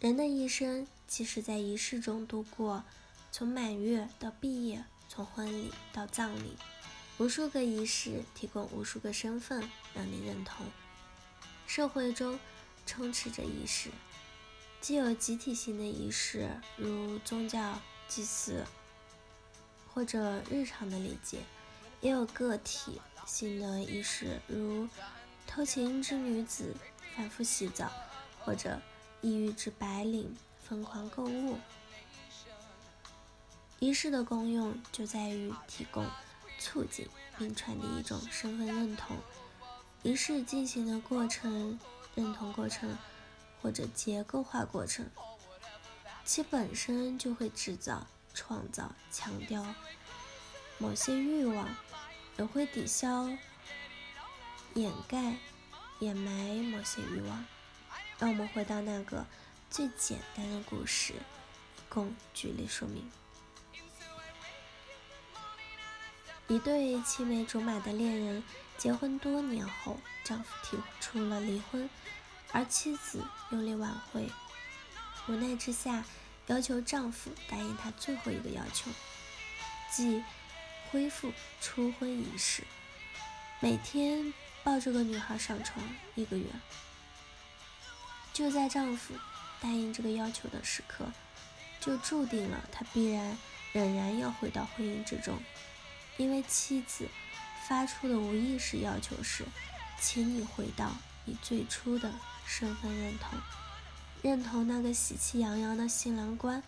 人的一生即使在仪式中度过，从满月到毕业，从婚礼到葬礼，无数个仪式提供无数个身份让你认同。社会中充斥着仪式，既有集体性的仪式，如宗教祭祀或者日常的礼节，也有个体性的仪式，如偷情之女子反复洗澡，或者抑郁之白领疯狂购物。仪式的功用就在于提供、促进并传递一种身份认同。仪式进行的过程、认同过程或者结构化过程，其本身就会制造、创造、强调某些欲望，也会抵消、掩盖、掩埋某些欲望。让我们回到那个最简单的故事，供举例说明。一对青梅竹马的恋人结婚多年后，丈夫提出了离婚，而妻子用力挽回，无奈之下要求丈夫答应她最后一个要求，即恢复初婚仪式，每天抱着个女孩上床一个月。就在丈夫答应这个要求的时刻，就注定了他必然仍然要回到婚姻之中。因为妻子发出的无意识要求是，请你回到你最初的身份认同，认同那个喜气洋洋的新郎官，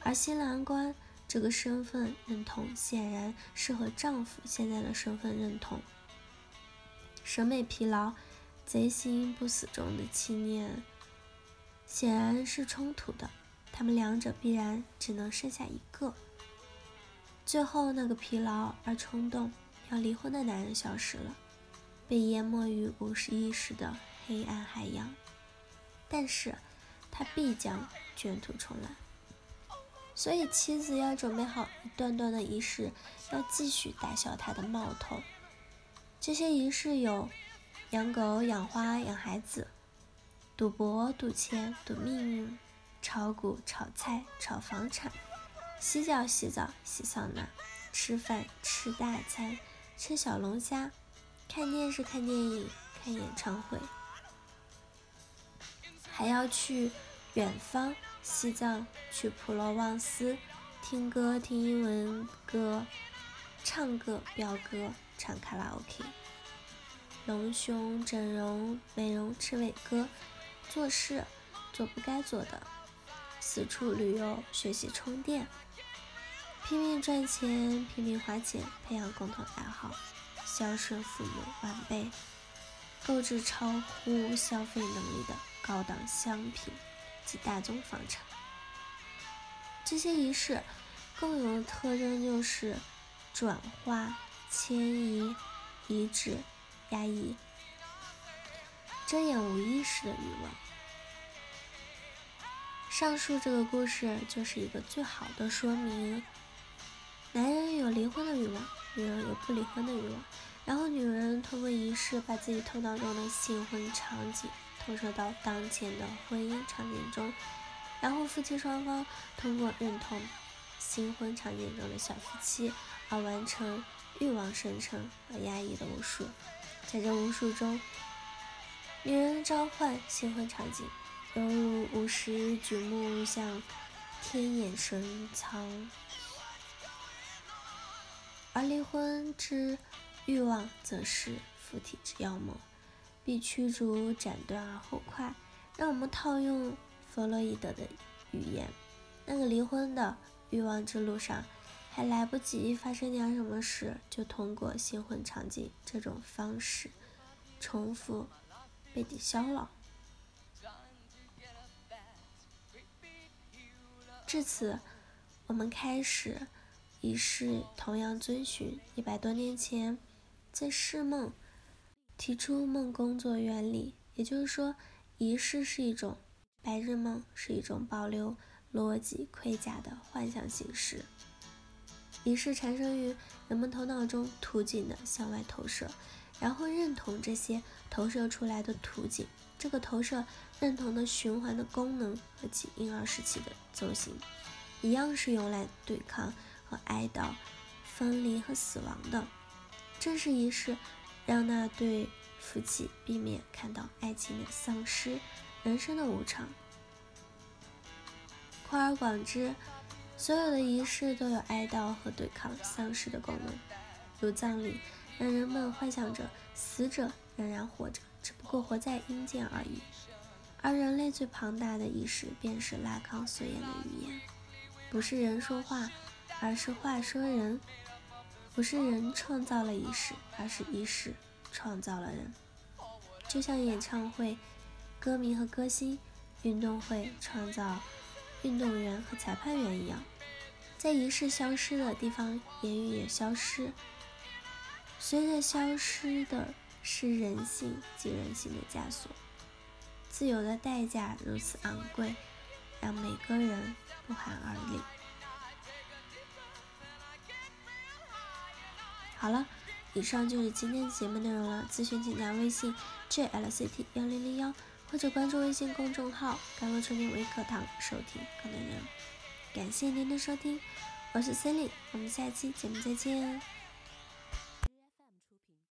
而新郎官这个身份认同显然是和丈夫现在的身份认同，审美疲劳、贼心不死中的气念显然是冲突的，他们两者必然只能剩下一个。最后，那个疲劳而冲动要离婚的男人消失了，被淹没于无意识的黑暗海洋。但是，他必将卷土重来。所以，妻子要准备好一段段的仪式，要继续打消他的冒头。这些仪式有：养狗、养花、养孩子；赌博、赌钱、赌命运；炒股、炒菜、炒房产。洗脚、洗澡、洗桑拿，吃饭、吃大餐、吃小龙虾，看电视、看电影、看演唱会，还要去远方西藏，去普罗旺斯听歌、听英文歌，唱歌、飙歌、唱卡拉 OK，隆胸、整容、美容、吃伟哥，做事做不该做的，四处旅游、学习、充电。拼命赚钱，拼命花钱，培养共同爱好，孝顺父母晚辈，购置超乎消费能力的高档商品及大宗房产。这些仪式共有的特征就是转化、迁移、移植、压抑、遮掩无意识的欲望。上述这个故事就是一个最好的说明。男人有离婚的欲望，女人有不离婚的欲望。然后女人通过仪式把自己头脑中的新婚场景投射到当前的婚姻场景中，然后夫妻双方通过认同新婚场景中的小夫妻而完成欲望生成而压抑的巫在这无数中，女人的召唤新婚场景，犹如五十举目向天眼神苍。而离婚之欲望，则是附体之妖魔，必驱逐斩断而后快。让我们套用弗洛伊德的语言，那个离婚的欲望之路上，还来不及发生点什么事，就通过新婚场景这种方式重复被抵消了。至此，我们开始。仪式同样遵循一百多年前在释梦提出梦工作原理，也就是说，仪式是一种白日梦，是一种保留逻辑盔甲的幻想形式。仪式产生于人们头脑中图景的向外投射，然后认同这些投射出来的图景。这个投射认同的循环的功能和其婴儿时期的奏型，一样是用来对抗和哀悼分离和死亡的。正是仪式，让那对夫妻避免看到爱情的丧失，人生的无常。扩而广之，所有的仪式都有哀悼和对抗丧尸的功能，如葬礼，让人们幻想着死者仍然活着。只不过活在阴间而已，而人类最庞大的意识便是拉康所言的语言，不是人说话，而是话说人；不是人创造了仪式，而是仪式创造了人。就像演唱会，歌迷和歌星，运动会创造运动员和裁判员一样，在仪式消失的地方，言语也消失，随着消失的。是人性及人性的枷锁，自由的代价如此昂贵，让每个人不寒而栗。好了，以上就是今天的节目内容了。咨询请加微信 jlct 幺零零幺，或者关注微信公众号“甘露春天微课堂”收听更多内容。感谢您的收听，我是 Cindy，我们下期节目再见。